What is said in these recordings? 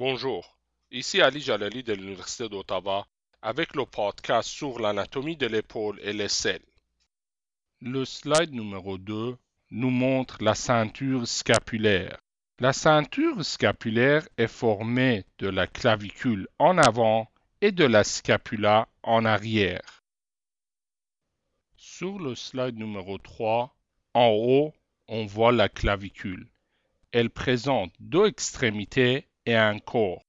Bonjour, ici Ali Jalali de l'Université d'Ottawa avec le podcast sur l'anatomie de l'épaule et les selles. Le slide numéro 2 nous montre la ceinture scapulaire. La ceinture scapulaire est formée de la clavicule en avant et de la scapula en arrière. Sur le slide numéro 3, en haut, on voit la clavicule. Elle présente deux extrémités un corps.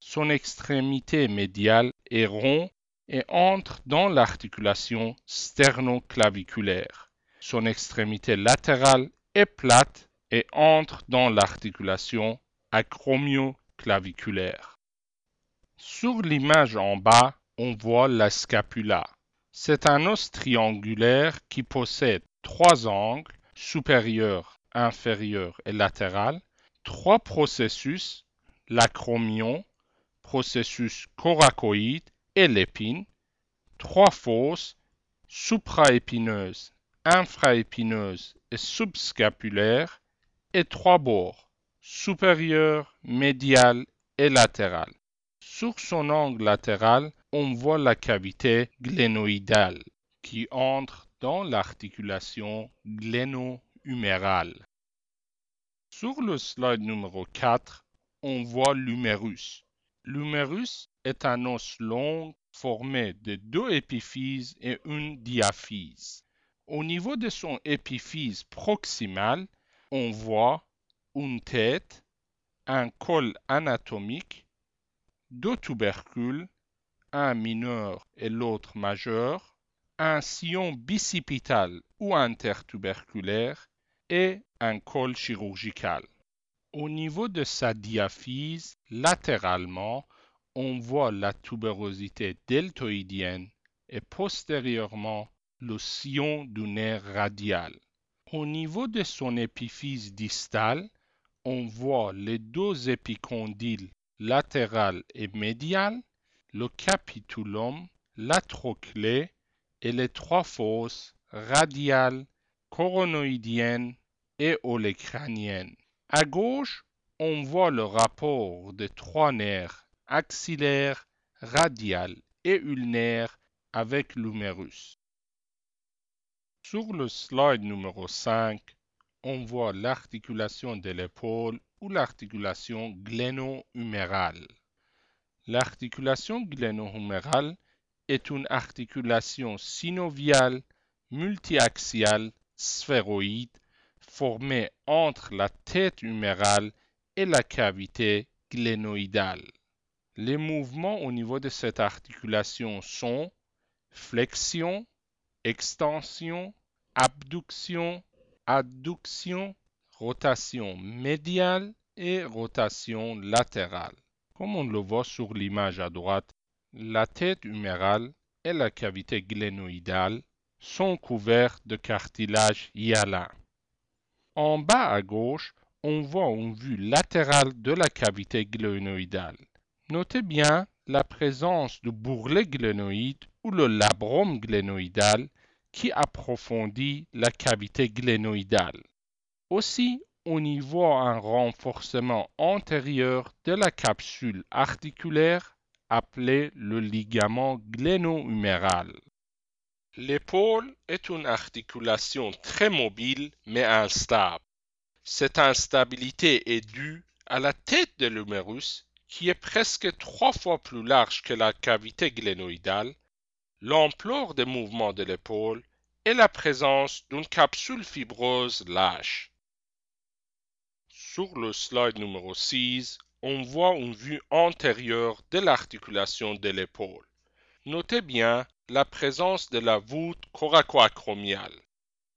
Son extrémité médiale est rond et entre dans l'articulation sternoclaviculaire. Son extrémité latérale est plate et entre dans l'articulation acromioclaviculaire. Sur l'image en bas, on voit la scapula. C'est un os triangulaire qui possède trois angles, supérieur, inférieur et latéral, trois processus, l'acromion, processus coracoïde et l'épine, trois fosses, supraépineuse, infraépineuse et subscapulaire, et trois bords, supérieur, médial et latéral. Sur son angle latéral, on voit la cavité glénoïdale qui entre dans l'articulation gléno-humérale. Sur le slide numéro 4, on voit l'humérus. L'humérus est un os long formé de deux épiphyses et une diaphyse. Au niveau de son épiphyse proximale, on voit une tête, un col anatomique, deux tubercules, un mineur et l'autre majeur, un sillon bicipital ou intertuberculaire et un col chirurgical. Au niveau de sa diaphyse, latéralement, on voit la tuberosité deltoïdienne et postérieurement le sillon du nerf radial. Au niveau de son épiphyse distale, on voit les deux épicondyles latéral et médial, le capitulum, la trochlée et les trois fosses radiales, coronoïdiennes et olécraniennes. À gauche, on voit le rapport des trois nerfs axillaire, radial et ulnaire avec l'humérus. Sur le slide numéro 5, on voit l'articulation de l'épaule ou l'articulation gléno-humérale. L'articulation gléno-humérale est une articulation synoviale multiaxiale sphéroïde formée entre la tête humérale et la cavité glénoïdale. Les mouvements au niveau de cette articulation sont flexion, extension, abduction, adduction, rotation médiale et rotation latérale. Comme on le voit sur l'image à droite, la tête humérale et la cavité glénoïdale sont couvertes de cartilage hyalin. En bas à gauche, on voit une vue latérale de la cavité glénoïdale. Notez bien la présence du bourrelet glénoïde ou le labrum glénoïdal qui approfondit la cavité glénoïdale. Aussi, on y voit un renforcement antérieur de la capsule articulaire appelé le ligament gléno-huméral. L'épaule est une articulation très mobile mais instable. Cette instabilité est due à la tête de l'humérus qui est presque trois fois plus large que la cavité glénoïdale l'ampleur des mouvements de l'épaule et la présence d'une capsule fibreuse lâche. Sur le slide numéro 6, on voit une vue antérieure de l'articulation de l'épaule. Notez bien la présence de la voûte coracoacromiale,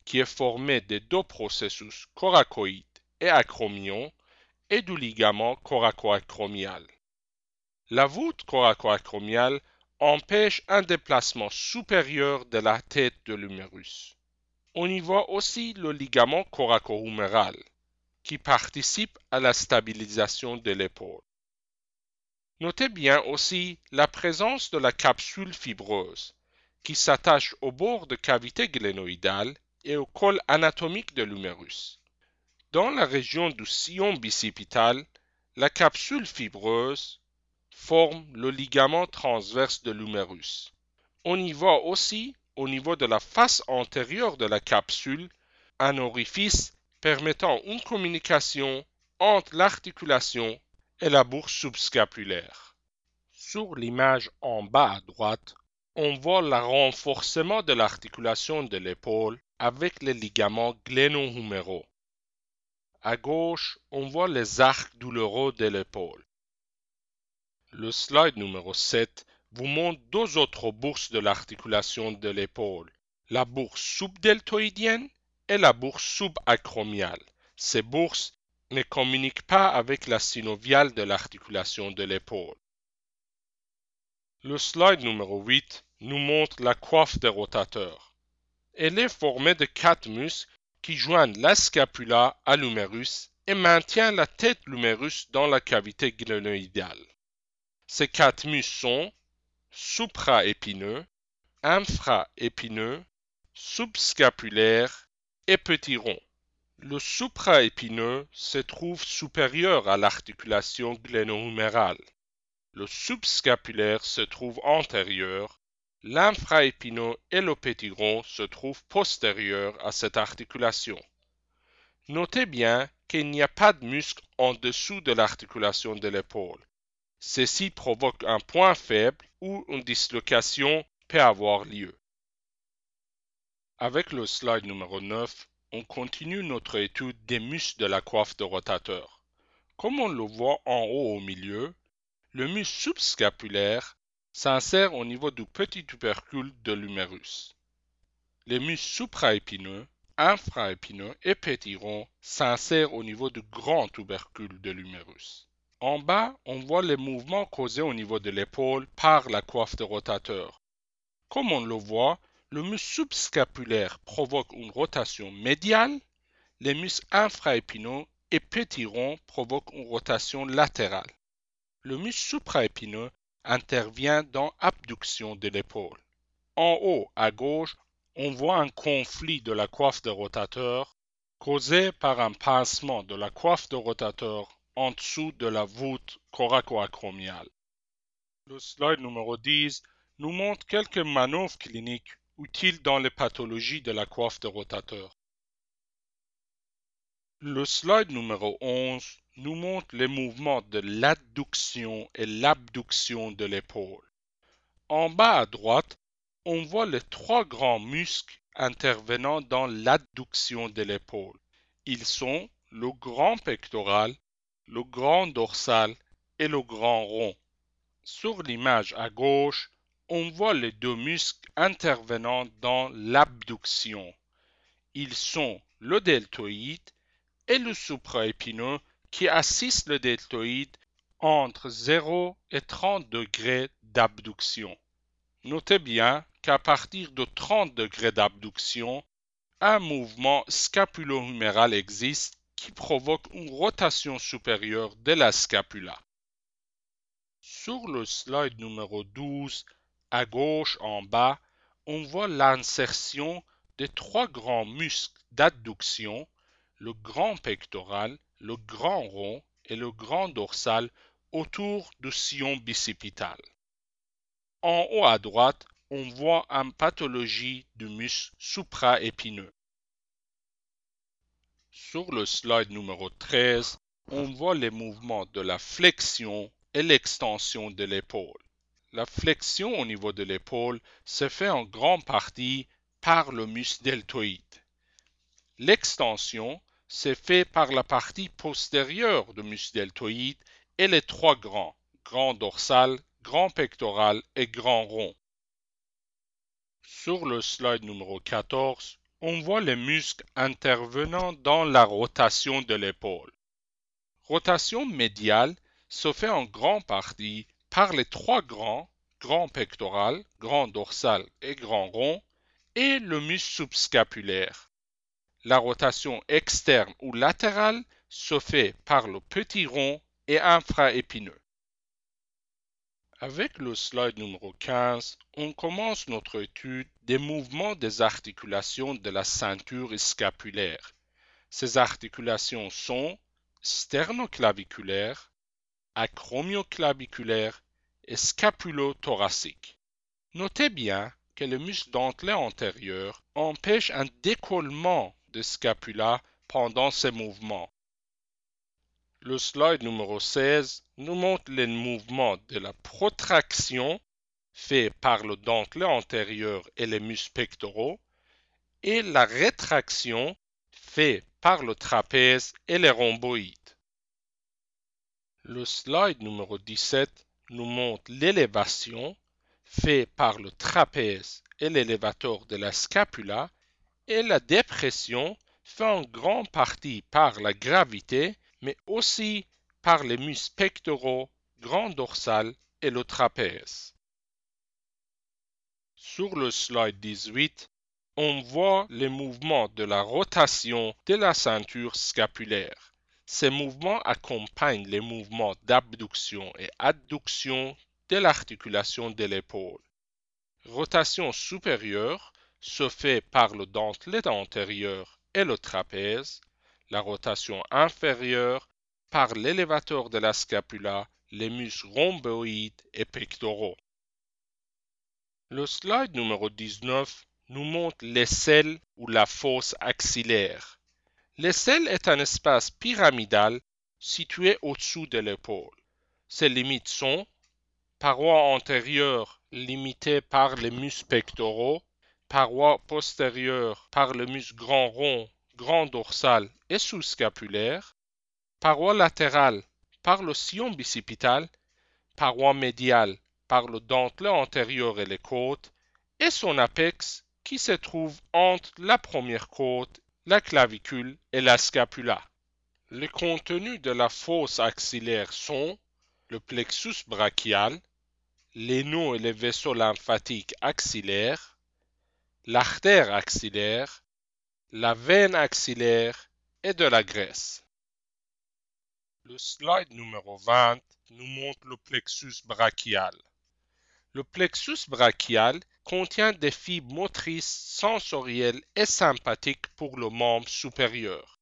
qui est formée de deux processus coracoïdes et acromion et du ligament coracoacromial. La voûte coracoacromiale empêche un déplacement supérieur de la tête de l'humérus. On y voit aussi le ligament coraco-huméral, qui participe à la stabilisation de l'épaule. Notez bien aussi la présence de la capsule fibreuse, qui s'attache au bord de cavité glénoïdale et au col anatomique de l'humérus. Dans la région du sillon bicipital, La capsule fibreuse forme le ligament transverse de l'humérus. On y voit aussi, au niveau de la face antérieure de la capsule, un orifice permettant une communication entre l'articulation et la bourse subscapulaire. Sur l'image en bas à droite, on voit le renforcement de l'articulation de l'épaule avec les ligaments gléno-huméraux. À gauche, on voit les arcs douloureux de l'épaule. Le slide numéro 7 vous montre deux autres bourses de l'articulation de l'épaule, la bourse subdeltoïdienne et la bourse subacromiale. Ces bourses ne communiquent pas avec la synoviale de l'articulation de l'épaule. Le slide numéro 8 nous montre la coiffe des rotateurs. Elle est formée de quatre muscles qui joignent la scapula à l'humérus et maintiennent la tête l'humérus dans la cavité glénoïdale. Ces quatre muscles sont supraépineux, infraépineux, subscapulaire et petit rond. Le supraépineux se trouve supérieur à l'articulation gléno-humérale. Le subscapulaire se trouve antérieur, l'infraépineux et le petit rond se trouvent postérieurs à cette articulation. Notez bien qu'il n'y a pas de muscle en dessous de l'articulation de l'épaule. Ceci provoque un point faible où une dislocation peut avoir lieu. Avec le slide numéro 9, on continue notre étude des muscles de la coiffe de rotateur. Comme on le voit en haut au milieu, le muscle subscapulaire s'insère au niveau du petit tubercule de l'humérus. Les muscles supraépineux, infraépineux et pétirons s'insèrent au niveau du grand tubercule de l'humérus. En bas, on voit les mouvements causés au niveau de l'épaule par la coiffe de rotateur. Comme on le voit, le muscle subscapulaire provoque une rotation médiale, les muscles infraépineux et pétirons provoquent une rotation latérale le muscle supraépineux intervient dans abduction de l'épaule. En haut à gauche, on voit un conflit de la coiffe de rotateur causé par un pincement de la coiffe de rotateur en dessous de la voûte coracoacromiale. Le slide numéro 10 nous montre quelques manœuvres cliniques utiles dans les pathologies de la coiffe de rotateur. Le slide numéro 11 nous montre les mouvements de l'adduction et l'abduction de l'épaule. En bas à droite, on voit les trois grands muscles intervenant dans l'adduction de l'épaule. Ils sont le grand pectoral, le grand dorsal et le grand rond. Sur l'image à gauche, on voit les deux muscles intervenant dans l'abduction. Ils sont le deltoïde et le supraépineux qui assiste le deltoïde entre 0 et 30 degrés d'abduction. Notez bien qu'à partir de 30 degrés d'abduction, un mouvement scapulo-huméral existe qui provoque une rotation supérieure de la scapula. Sur le slide numéro 12, à gauche en bas, on voit l'insertion des trois grands muscles d'adduction, le grand pectoral, le grand rond et le grand dorsal autour du sillon bicipital. En haut à droite, on voit une pathologie du muscle supraépineux. Sur le slide numéro 13, on voit les mouvements de la flexion et l'extension de l'épaule. La flexion au niveau de l'épaule se fait en grande partie par le muscle deltoïde. L'extension c'est fait par la partie postérieure du muscle deltoïde et les trois grands, grand dorsal, grand pectoral et grand rond. Sur le slide numéro 14, on voit les muscles intervenant dans la rotation de l'épaule. Rotation médiale se fait en grande partie par les trois grands, grand pectoral, grand dorsal et grand rond, et le muscle subscapulaire la rotation externe ou latérale se fait par le petit rond et infraépineux. Avec le slide numéro 15, on commence notre étude des mouvements des articulations de la ceinture scapulaire. Ces articulations sont sternoclaviculaires, acromioclaviculaire et scapulo-thoracique. Notez bien que le muscle dentelé antérieur empêche un décollement de scapula pendant ces mouvements. Le slide numéro 16 nous montre les mouvements de la protraction fait par le dentelé antérieur et les muscles pectoraux et la rétraction fait par le trapèze et les rhomboïdes. Le slide numéro 17 nous montre l'élévation faite par le trapèze et l'élévateur de la scapula et la dépression fait en grande partie par la gravité mais aussi par les muscles pectoraux, grand dorsal et le trapèze. Sur le slide 18, on voit les mouvements de la rotation de la ceinture scapulaire. Ces mouvements accompagnent les mouvements d'abduction et adduction de l'articulation de l'épaule. Rotation supérieure se fait par le dentelé antérieur et le trapèze, la rotation inférieure par l'élévateur de la scapula, les muscles rhomboïdes et pectoraux. Le slide numéro 19 nous montre l'aisselle ou la fosse axillaire. L'aisselle est un espace pyramidal situé au-dessous de l'épaule. Ses limites sont paroi antérieure limitée par les muscles pectoraux, paroi postérieure par le muscle grand rond, grand dorsal et sous-scapulaire, paroi latérale par le sillon bicipital, paroi médiale par le dentelé antérieur et les côtes, et son apex qui se trouve entre la première côte, la clavicule et la scapula. Les contenus de la fosse axillaire sont le plexus brachial, les nœuds et les vaisseaux lymphatiques axillaires, l'artère axillaire, la veine axillaire et de la graisse. Le slide numéro 20 nous montre le plexus brachial. Le plexus brachial contient des fibres motrices sensorielles et sympathiques pour le membre supérieur.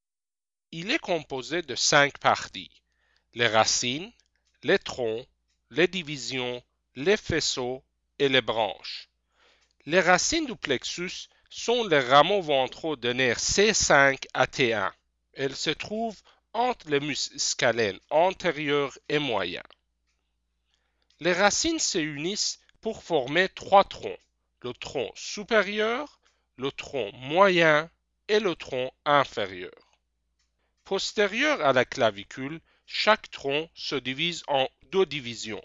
Il est composé de cinq parties les racines, les troncs, les divisions, les faisceaux et les branches. Les racines du plexus sont les rameaux ventraux de nerfs C5 à T1. Elles se trouvent entre les muscles scalènes antérieurs et moyens. Les racines se unissent pour former trois troncs le tronc supérieur, le tronc moyen et le tronc inférieur. Postérieur à la clavicule, chaque tronc se divise en deux divisions,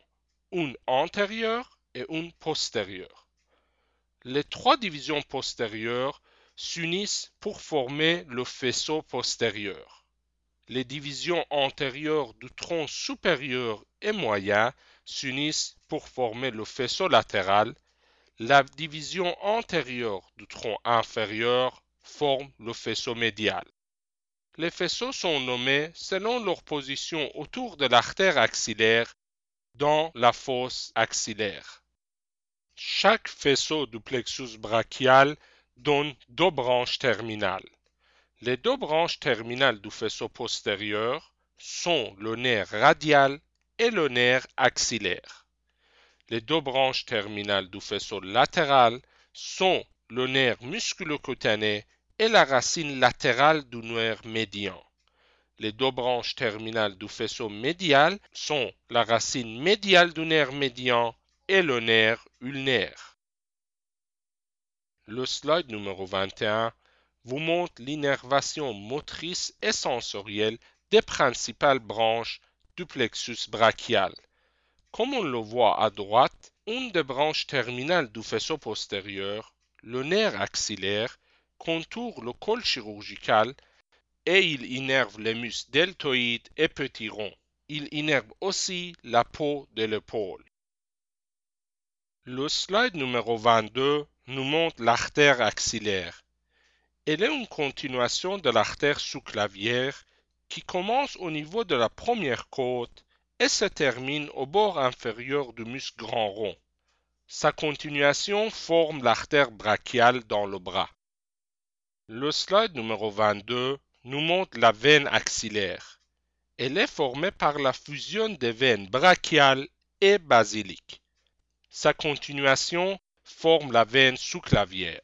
une antérieure et une postérieure. Les trois divisions postérieures s'unissent pour former le faisceau postérieur. Les divisions antérieures du tronc supérieur et moyen s'unissent pour former le faisceau latéral la division antérieure du tronc inférieur forme le faisceau médial. Les faisceaux sont nommés selon leur position autour de l'artère axillaire dans la fosse axillaire. Chaque faisceau du plexus brachial donne deux branches terminales. Les deux branches terminales du faisceau postérieur sont le nerf radial et le nerf axillaire. Les deux branches terminales du faisceau latéral sont le nerf musculocutané et la racine latérale du nerf médian. Les deux branches terminales du faisceau médial sont la racine médiale du nerf médian et le nerf Le slide numéro 21 vous montre l'innervation motrice et sensorielle des principales branches du plexus brachial. Comme on le voit à droite, une des branches terminales du faisceau postérieur, le nerf axillaire, contourne le col chirurgical et il innerve les muscles deltoïdes et petits ronds. Il innerve aussi la peau de l'épaule. Le slide numéro 22 nous montre l'artère axillaire. Elle est une continuation de l'artère sous-clavière qui commence au niveau de la première côte et se termine au bord inférieur du muscle grand rond. Sa continuation forme l'artère brachiale dans le bras. Le slide numéro 22 nous montre la veine axillaire. Elle est formée par la fusion des veines brachiales et basiliques. Sa continuation forme la veine sous-clavière.